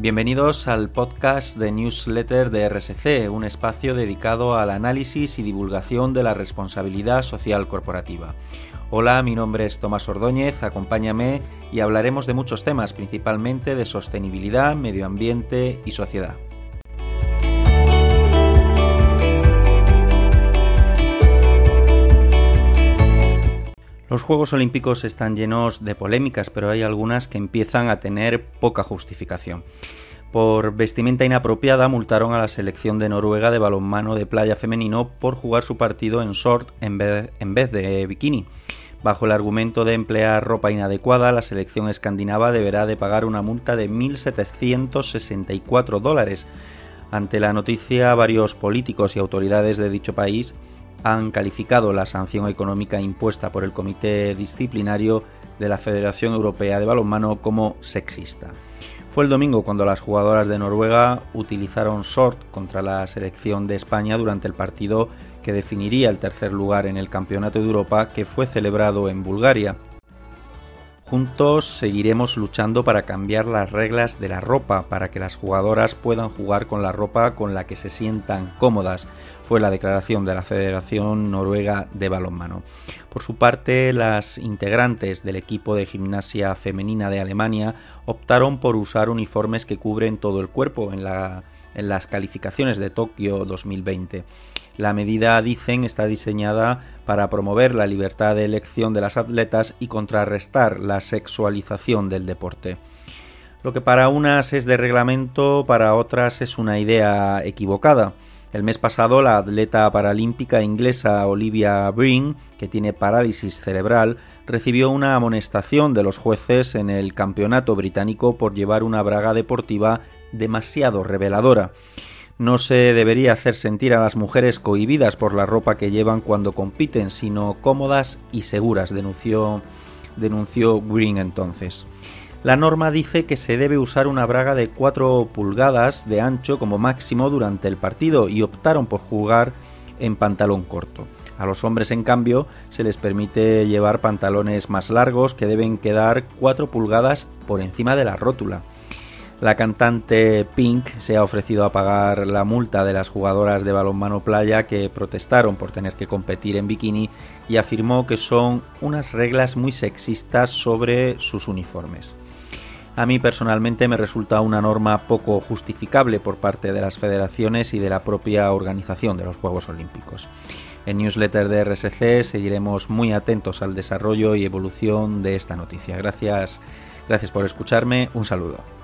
Bienvenidos al podcast de newsletter de RSC, un espacio dedicado al análisis y divulgación de la responsabilidad social corporativa. Hola, mi nombre es Tomás Ordóñez, acompáñame y hablaremos de muchos temas, principalmente de sostenibilidad, medio ambiente y sociedad. Los Juegos Olímpicos están llenos de polémicas, pero hay algunas que empiezan a tener poca justificación. Por vestimenta inapropiada multaron a la selección de Noruega de balonmano de playa femenino por jugar su partido en short en vez, de bikini. Bajo el argumento de emplear ropa inadecuada, la selección escandinava deberá de pagar una multa de 1.764 dólares. Ante la noticia, varios políticos y autoridades de dicho país han calificado la sanción económica impuesta por el Comité Disciplinario de la Federación Europea de Balonmano como sexista. Fue el domingo cuando las jugadoras de Noruega utilizaron short contra la selección de España durante el partido que definiría el tercer lugar en el Campeonato de Europa que fue celebrado en Bulgaria. Juntos seguiremos luchando para cambiar las reglas de la ropa, para que las jugadoras puedan jugar con la ropa con la que se sientan cómodas, fue la declaración de la Federación Noruega de Balonmano. Por su parte, las integrantes del equipo de gimnasia femenina de Alemania optaron por usar uniformes que cubren todo el cuerpo en, en las calificaciones de Tokio 2020. La medida, dicen, está diseñada para promover la libertad de elección de las atletas y contrarrestar la sexualización del deporte. Lo que para unas es de reglamento, para otras es una idea equivocada. El mes pasado, la atleta paralímpica inglesa Olivia Breen, que tiene parálisis cerebral, recibió una amonestación de los jueces en el campeonato británico por llevar una braga deportiva demasiado reveladora. No se debería hacer sentir a las mujeres cohibidas por la ropa que llevan cuando compiten, sino cómodas y seguras, denunció, Green entonces. La norma dice que se debe usar una braga de 4 pulgadas de ancho como máximo durante el partido y optaron por jugar en pantalón corto. A los hombres, en cambio, se les permite llevar pantalones más largos que deben quedar 4 pulgadas por encima de la rótula. La cantante Pink se ha ofrecido a pagar la multa de las jugadoras de balonmano playa que protestaron por tener que competir en bikini y afirmó que son unas reglas muy sexistas sobre sus uniformes. A mí personalmente me resulta una norma poco justificable por parte de las federaciones y de la propia organización de los Juegos Olímpicos. En newsletter de RSC seguiremos muy atentos al desarrollo y evolución de esta noticia. Gracias, gracias por escucharme. Un saludo.